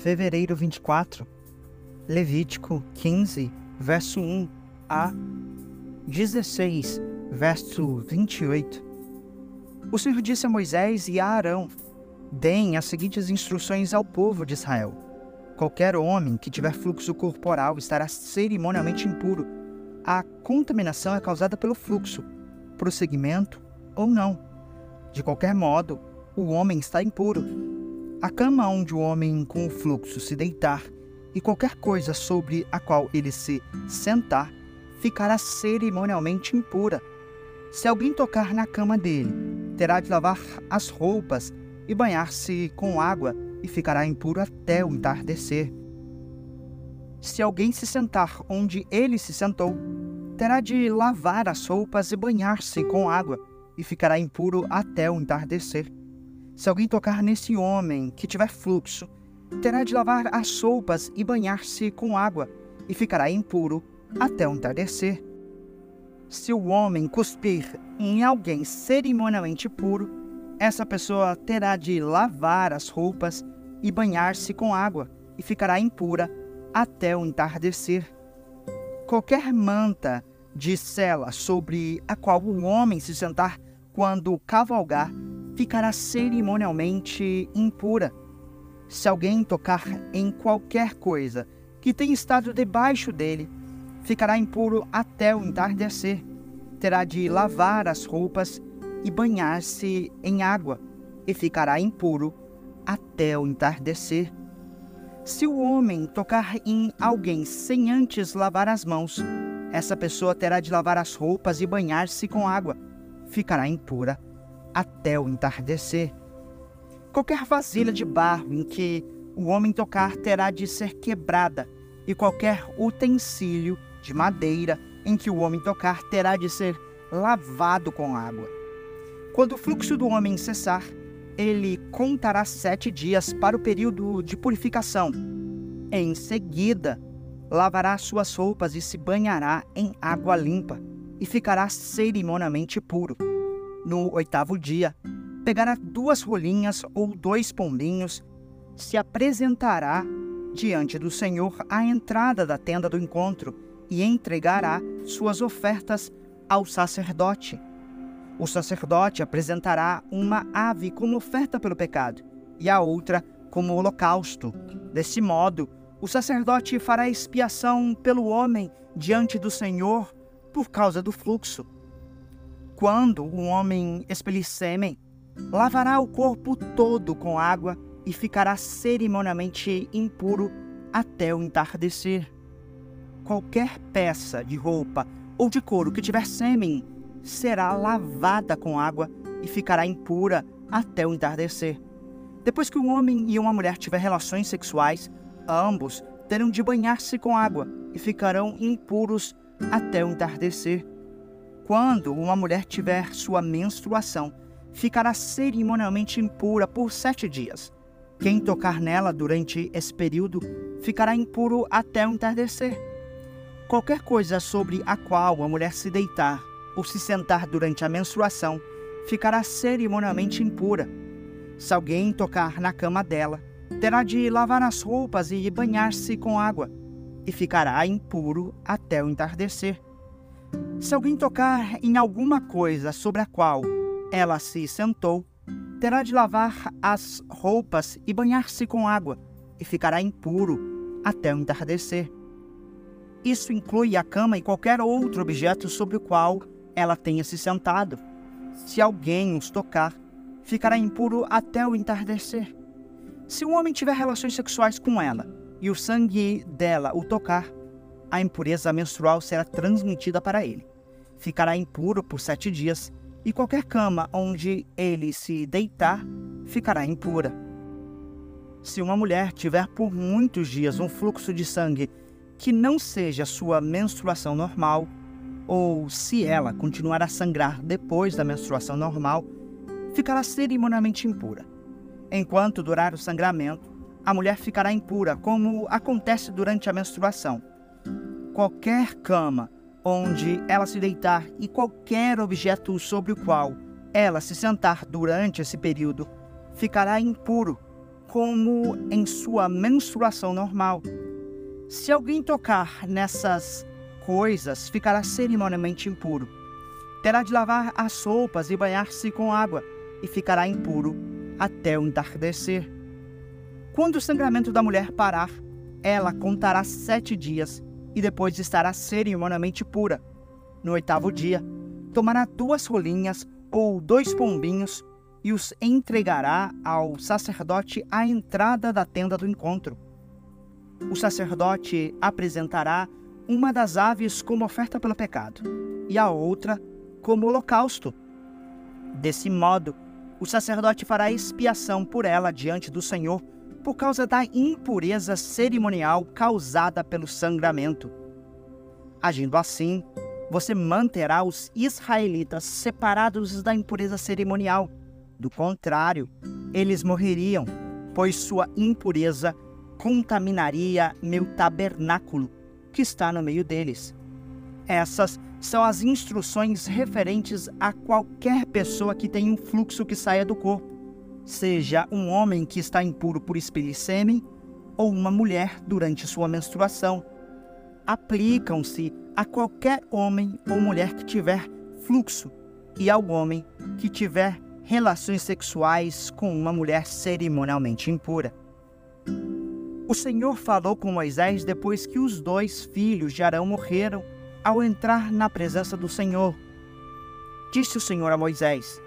fevereiro 24, Levítico 15, verso 1 a 16, verso 28. O Senhor disse a Moisés e a Arão: Deem as seguintes instruções ao povo de Israel. Qualquer homem que tiver fluxo corporal estará cerimonialmente impuro. A contaminação é causada pelo fluxo, prosseguimento ou não. De qualquer modo, o homem está impuro. A cama onde o homem com o fluxo se deitar e qualquer coisa sobre a qual ele se sentar ficará cerimonialmente impura. Se alguém tocar na cama dele, terá de lavar as roupas e banhar-se com água e ficará impuro até o entardecer. Se alguém se sentar onde ele se sentou, terá de lavar as roupas e banhar-se com água e ficará impuro até o entardecer. Se alguém tocar nesse homem que tiver fluxo, terá de lavar as roupas e banhar-se com água e ficará impuro até o entardecer. Se o homem cuspir em alguém cerimonialmente puro, essa pessoa terá de lavar as roupas e banhar-se com água e ficará impura até o entardecer. Qualquer manta de sela sobre a qual o homem se sentar quando cavalgar ficará cerimonialmente impura. Se alguém tocar em qualquer coisa que tenha estado debaixo dele, ficará impuro até o entardecer. Terá de lavar as roupas e banhar-se em água, e ficará impuro até o entardecer. Se o homem tocar em alguém sem antes lavar as mãos, essa pessoa terá de lavar as roupas e banhar-se com água, ficará impura até o entardecer. Qualquer vasilha de barro em que o homem tocar terá de ser quebrada, e qualquer utensílio de madeira em que o homem tocar terá de ser lavado com água. Quando o fluxo do homem cessar, ele contará sete dias para o período de purificação. Em seguida, lavará suas roupas e se banhará em água limpa, e ficará cerimonialmente puro. No oitavo dia, pegará duas rolinhas ou dois pombinhos, se apresentará diante do Senhor à entrada da tenda do encontro e entregará suas ofertas ao sacerdote o sacerdote apresentará uma ave como oferta pelo pecado e a outra como holocausto. Desse modo, o sacerdote fará expiação pelo homem diante do Senhor por causa do fluxo. Quando o homem expelir sêmen, lavará o corpo todo com água e ficará cerimonialmente impuro até o entardecer. Qualquer peça de roupa ou de couro que tiver sêmen será lavada com água e ficará impura até o entardecer. Depois que um homem e uma mulher tiver relações sexuais, ambos terão de banhar-se com água e ficarão impuros até o entardecer. Quando uma mulher tiver sua menstruação, ficará cerimonialmente impura por sete dias. Quem tocar nela durante esse período ficará impuro até o entardecer. Qualquer coisa sobre a qual a mulher se deitar ou se sentar durante a menstruação, ficará cerimonialmente impura. Se alguém tocar na cama dela, terá de lavar as roupas e banhar-se com água, e ficará impuro até o entardecer. Se alguém tocar em alguma coisa sobre a qual ela se sentou, terá de lavar as roupas e banhar-se com água, e ficará impuro até o entardecer. Isso inclui a cama e qualquer outro objeto sobre o qual ela tenha se sentado. Se alguém os tocar, ficará impuro até o entardecer. Se um homem tiver relações sexuais com ela e o sangue dela o tocar, a impureza menstrual será transmitida para ele. Ficará impuro por sete dias, e qualquer cama onde ele se deitar ficará impura. Se uma mulher tiver por muitos dias um fluxo de sangue que não seja sua menstruação normal, ou se ela continuar a sangrar depois da menstruação normal, ficará cerimonialmente impura. Enquanto durar o sangramento, a mulher ficará impura, como acontece durante a menstruação. Qualquer cama onde ela se deitar e qualquer objeto sobre o qual ela se sentar durante esse período ficará impuro, como em sua menstruação normal. Se alguém tocar nessas coisas, ficará cerimonialmente impuro. Terá de lavar as roupas e banhar-se com água, e ficará impuro até o entardecer. Quando o sangramento da mulher parar, ela contará sete dias e depois estará cerimonialmente pura. No oitavo dia, tomará duas rolinhas ou dois pombinhos e os entregará ao sacerdote à entrada da tenda do encontro. O sacerdote apresentará uma das aves como oferta pelo pecado e a outra como holocausto. Desse modo, o sacerdote fará expiação por ela diante do Senhor por causa da impureza cerimonial causada pelo sangramento. Agindo assim, você manterá os israelitas separados da impureza cerimonial. Do contrário, eles morreriam, pois sua impureza contaminaria meu tabernáculo, que está no meio deles. Essas são as instruções referentes a qualquer pessoa que tenha um fluxo que saia do corpo, seja um homem que está impuro por expelir sêmen ou uma mulher durante sua menstruação. Aplicam-se a qualquer homem ou mulher que tiver fluxo e ao homem que tiver relações sexuais com uma mulher cerimonialmente impura. O Senhor falou com Moisés depois que os dois filhos de Arão morreram ao entrar na presença do Senhor. Disse o Senhor a Moisés: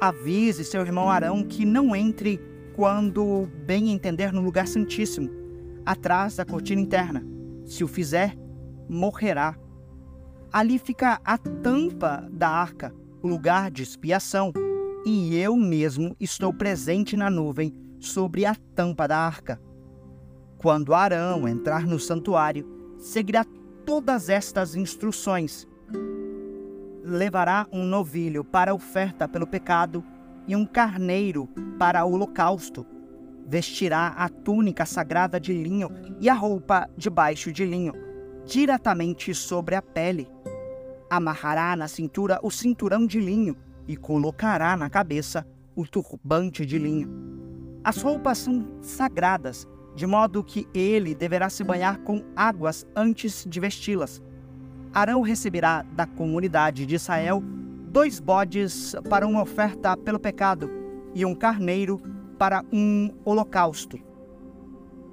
Avise seu irmão Arão que não entre quando bem entender no lugar santíssimo, atrás da cortina interna. Se o fizer, morrerá. Ali fica a tampa da arca, o lugar de expiação, e eu mesmo estou presente na nuvem sobre a tampa da arca. Quando Arão entrar no santuário, seguirá todas estas instruções. Levará um novilho para oferta pelo pecado e um carneiro para o holocausto. Vestirá a túnica sagrada de linho e a roupa de baixo de linho, diretamente sobre a pele. Amarrará na cintura o cinturão de linho e colocará na cabeça o turbante de linho. As roupas são sagradas de modo que ele deverá se banhar com águas antes de vesti-las. Arão receberá da comunidade de Israel dois bodes para uma oferta pelo pecado e um carneiro para um holocausto.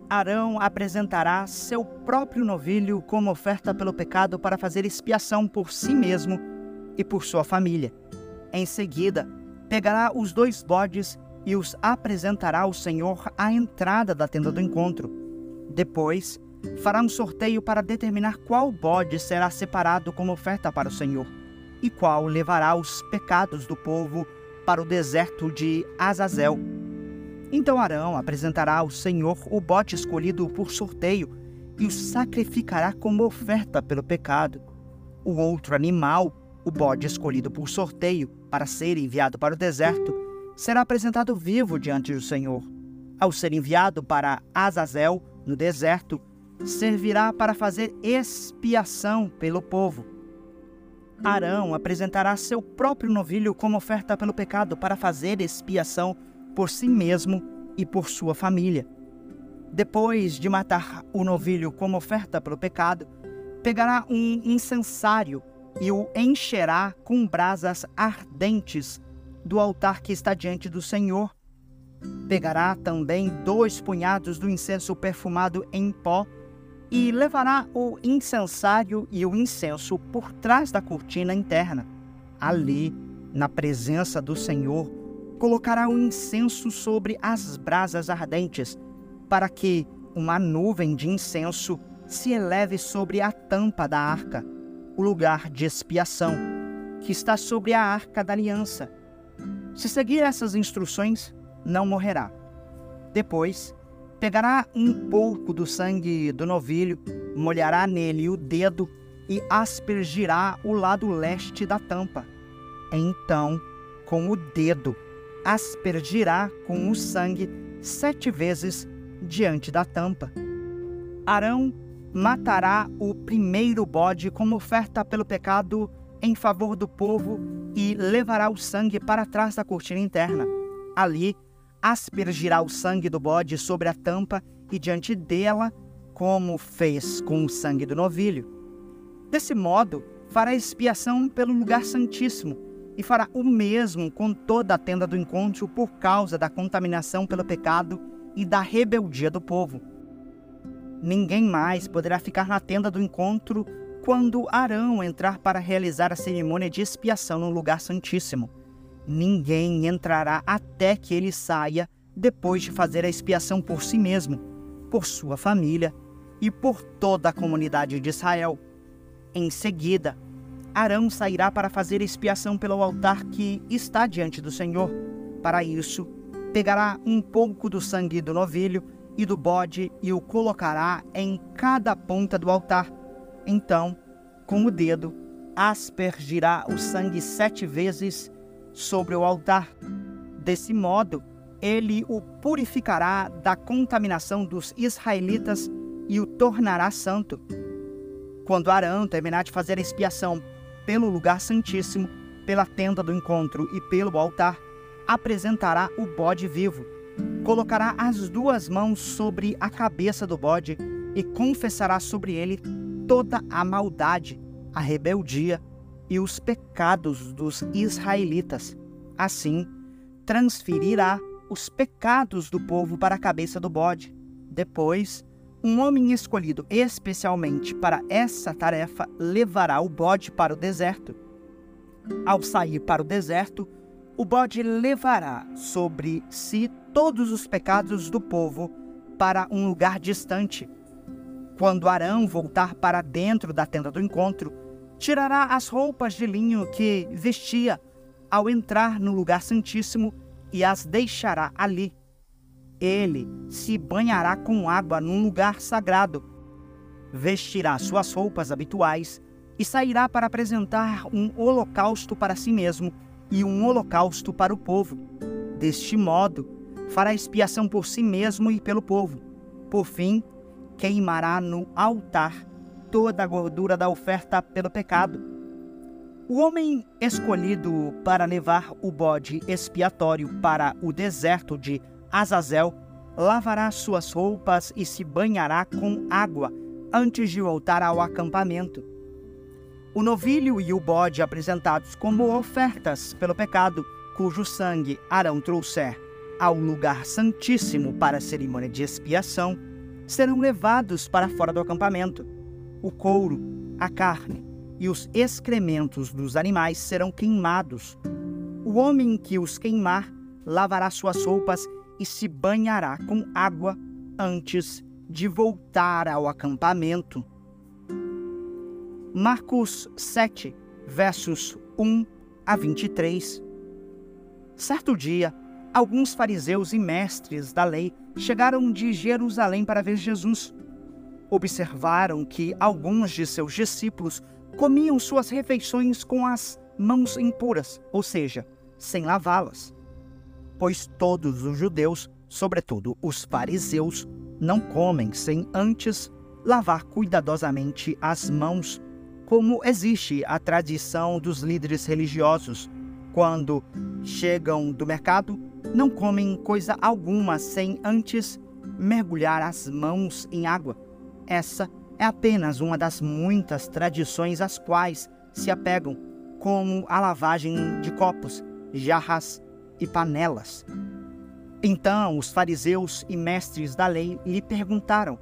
Arão apresentará seu próprio novilho como oferta pelo pecado para fazer expiação por si mesmo e por sua família. Em seguida, pegará os dois bodes e os apresentará ao Senhor à entrada da tenda do encontro. Depois, fará um sorteio para determinar qual bode será separado como oferta para o Senhor e qual levará os pecados do povo para o deserto de Azazel. Então Arão apresentará ao Senhor o bode escolhido por sorteio e o sacrificará como oferta pelo pecado. O outro animal, o bode escolhido por sorteio para ser enviado para o deserto, será apresentado vivo diante do Senhor. Ao ser enviado para Azazel, no deserto, servirá para fazer expiação pelo povo. Arão apresentará seu próprio novilho como oferta pelo pecado para fazer expiação por si mesmo e por sua família. Depois de matar o novilho como oferta pelo pecado, pegará um incensário e o encherá com brasas ardentes do altar que está diante do Senhor. Pegará também dois punhados do incenso perfumado em pó e levará o incensário e o incenso por trás da cortina interna. Ali, na presença do Senhor, colocará o incenso sobre as brasas ardentes, para que uma nuvem de incenso se eleve sobre a tampa da arca, o lugar de expiação, que está sobre a arca da aliança se seguir essas instruções, não morrerá. Depois, pegará um pouco do sangue do novilho, molhará nele o dedo e aspergirá o lado leste da tampa. Então, com o dedo, aspergirá com o sangue sete vezes diante da tampa. Arão matará o primeiro bode como oferta pelo pecado em favor do povo e levará o sangue para trás da cortina interna. Ali, aspergirá o sangue do bode sobre a tampa e diante dela, como fez com o sangue do novilho. Desse modo, fará expiação pelo lugar santíssimo e fará o mesmo com toda a tenda do encontro por causa da contaminação pelo pecado e da rebeldia do povo. Ninguém mais poderá ficar na tenda do encontro quando Arão entrar para realizar a cerimônia de expiação no lugar santíssimo. Ninguém entrará até que ele saia depois de fazer a expiação por si mesmo, por sua família e por toda a comunidade de Israel. Em seguida, Arão sairá para fazer expiação pelo altar que está diante do Senhor. Para isso, pegará um pouco do sangue do novilho e do bode e o colocará em cada ponta do altar. Então, com o dedo, aspergirá o sangue sete vezes sobre o altar. Desse modo, ele o purificará da contaminação dos israelitas e o tornará santo. Quando Arão terminar de fazer a expiação pelo lugar santíssimo, pela tenda do encontro e pelo altar, apresentará o bode vivo. Colocará as duas mãos sobre a cabeça do bode e confessará sobre ele toda a maldade, a rebeldia e os pecados dos israelitas. Assim, transferirá os pecados do povo para a cabeça do bode. Depois, um homem escolhido especialmente para essa tarefa levará o bode para o deserto. Ao sair para o deserto, o bode levará sobre si todos os pecados do povo para um lugar distante. Quando Arão voltar para dentro da tenda do encontro, tirará as roupas de linho que vestia ao entrar no lugar santíssimo e as deixará ali ele se banhará com água num lugar sagrado, vestirá suas roupas habituais e sairá para apresentar um holocausto para si mesmo e um holocausto para o povo. Deste modo, fará expiação por si mesmo e pelo povo. Por fim, queimará no altar toda a gordura da oferta pelo pecado. O homem escolhido para levar o bode expiatório para o deserto de Azazel lavará suas roupas e se banhará com água antes de voltar ao acampamento. O novilho e o bode apresentados como ofertas pelo pecado, cujo sangue Arão trouxer ao lugar santíssimo para a cerimônia de expiação, serão levados para fora do acampamento. O couro, a carne e os excrementos dos animais serão queimados. O homem que os queimar lavará suas roupas e se banhará com água antes de voltar ao acampamento. Marcos 7, versos 1 a 23. Certo dia, alguns fariseus e mestres da lei chegaram de Jerusalém para ver Jesus. Observaram que alguns de seus discípulos comiam suas refeições com as mãos impuras, ou seja, sem lavá-las pois todos os judeus, sobretudo os fariseus, não comem sem antes lavar cuidadosamente as mãos, como existe a tradição dos líderes religiosos. Quando chegam do mercado, não comem coisa alguma sem antes mergulhar as mãos em água. Essa é apenas uma das muitas tradições às quais se apegam, como a lavagem de copos, jarras e panelas. Então os fariseus e mestres da lei lhe perguntaram: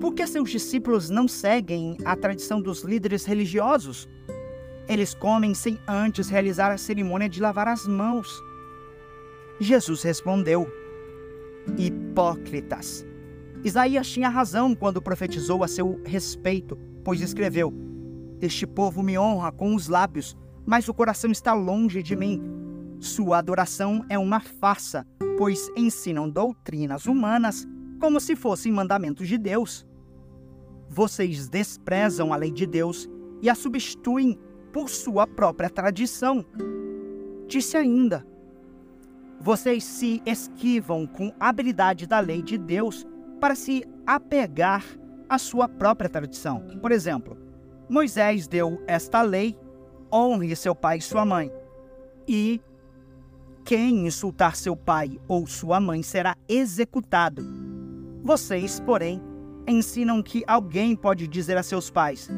Por que seus discípulos não seguem a tradição dos líderes religiosos? Eles comem sem antes realizar a cerimônia de lavar as mãos. Jesus respondeu: Hipócritas! Isaías tinha razão quando profetizou a seu respeito, pois escreveu: Este povo me honra com os lábios, mas o coração está longe de mim sua adoração é uma farsa, pois ensinam doutrinas humanas como se fossem mandamentos de Deus. Vocês desprezam a lei de Deus e a substituem por sua própria tradição. Disse ainda: Vocês se esquivam com habilidade da lei de Deus para se apegar à sua própria tradição. Por exemplo, Moisés deu esta lei: honre seu pai e sua mãe. E Quem insultar seu pai ou sua mãe será executado. Vocês, porém, ensinam que alguém pode dizer a seus pais: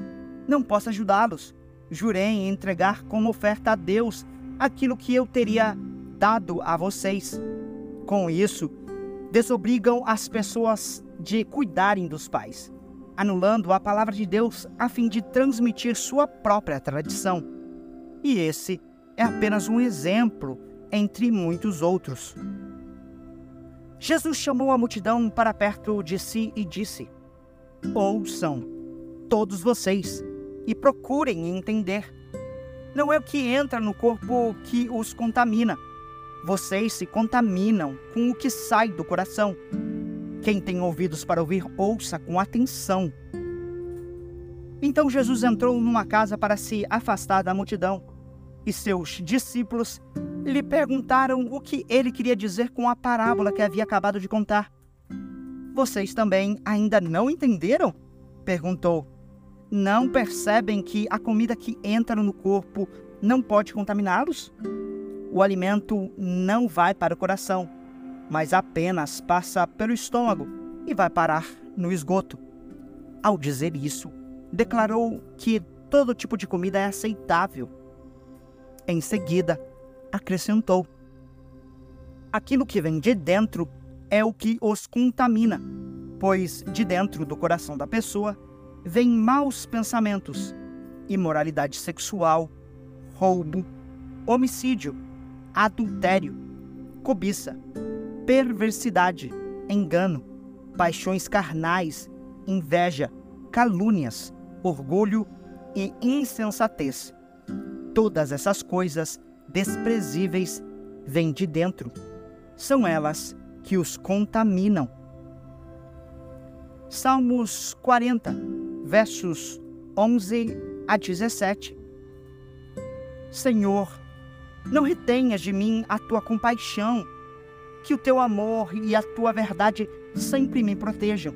Não posso ajudá-los. Jurei em entregar como oferta a Deus aquilo que eu teria dado a vocês. Com isso, desobrigam as pessoas de cuidarem dos pais, anulando a palavra de Deus a fim de transmitir sua própria tradição. E esse é apenas um exemplo entre muitos outros. Jesus chamou a multidão para perto de si e disse: Ouçam, todos vocês, e procurem entender. Não é o que entra no corpo que os contamina. Vocês se contaminam com o que sai do coração. Quem tem ouvidos para ouvir, ouça com atenção. Então Jesus entrou numa casa para se afastar da multidão, e seus discípulos lhe perguntaram o que ele queria dizer com a parábola que havia acabado de contar. Vocês também ainda não entenderam? perguntou. Não percebem que a comida que entra no corpo não pode contaminá-los? O alimento não vai para o coração, mas apenas passa pelo estômago e vai parar no esgoto. Ao dizer isso, declarou que todo tipo de comida é aceitável. Em seguida, acrescentou: Aquilo que vem de dentro é o que os contamina, pois de dentro do coração da pessoa vêm maus pensamentos, imoralidade sexual, roubo, homicídio, adultério, cobiça, perversidade, engano, paixões carnais, inveja, calúnias, orgulho e insensatez. Todas essas coisas desprezíveis vêm de dentro. São elas que os contaminam. Salmos 40, versos 11 a 17. Senhor, não retenhas de mim a tua compaixão, que o teu amor e a tua verdade sempre me protejam.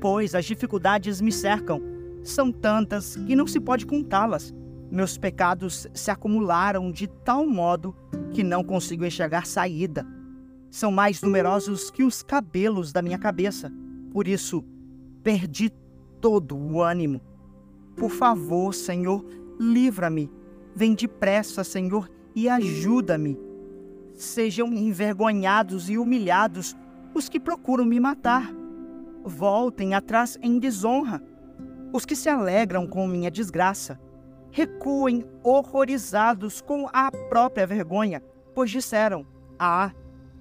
Pois as dificuldades me cercam, são tantas que não se pode contá-las. Meus pecados se acumularam de tal modo que não consigo enxergar saída. São mais numerosos que os cabelos da minha cabeça. Por isso, perdi todo o ânimo. Por favor, Senhor, livra-me. Vem depressa, Senhor, e ajuda-me. Sejam envergonhados e humilhados os que procuram me matar. Voltem atrás em desonra os que se alegram com minha desgraça recuem horrorizados com a própria vergonha, pois disseram: Ah,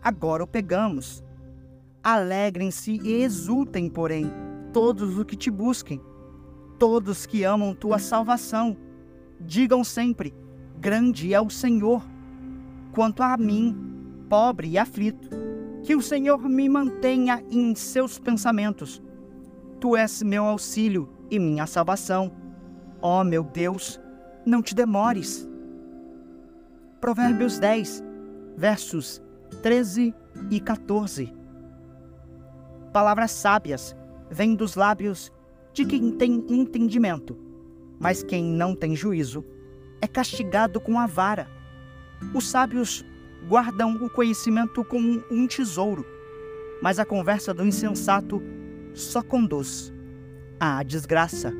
agora o pegamos. Alegrem-se e exultem, porém, todos os que te busquem, todos que amam tua salvação. Digam sempre: Grande é o Senhor. Quanto a mim, pobre e aflito, que o Senhor me mantenha em seus pensamentos. Tu és meu auxílio e minha salvação. Ó oh, meu Deus, não te demores. Provérbios 10, versos 13 e 14. Palavras sábias vêm dos lábios de quem tem entendimento, mas quem não tem juízo é castigado com a vara. Os sábios guardam o conhecimento como um tesouro, mas a conversa do insensato só conduz à desgraça.